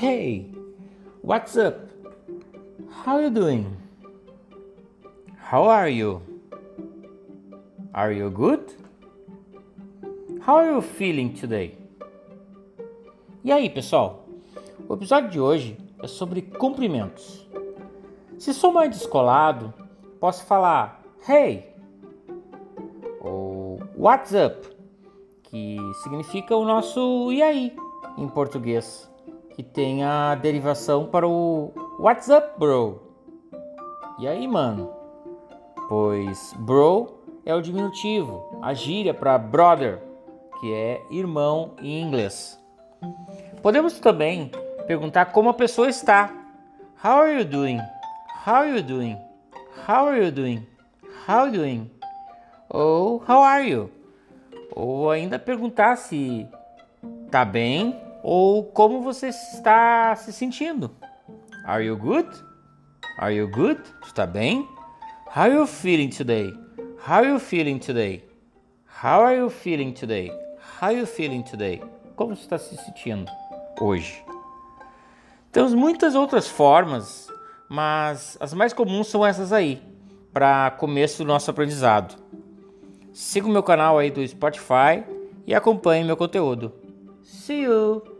Hey, what's up? How you doing? How are you? Are you good? How are you feeling today? E aí, pessoal? O episódio de hoje é sobre cumprimentos. Se sou mais descolado, posso falar hey ou what's up, que significa o nosso e aí em português, que tem a derivação para o what's up, bro? E aí, mano? Pois bro é o diminutivo, a gíria para brother, que é irmão em inglês. Podemos também perguntar como a pessoa está. How are you doing? How are you doing? How are you doing? How are you doing? Ou how are you? Ou ainda perguntar se tá bem ou como você está se sentindo. Are you good? Are you good? Está bem? How are you feeling today? How are you feeling today? How are you feeling today? How are you feeling today? Como você está se sentindo hoje? Temos muitas outras formas, mas as mais comuns são essas aí, para começo do nosso aprendizado. Siga o meu canal aí do Spotify e acompanhe meu conteúdo. See you.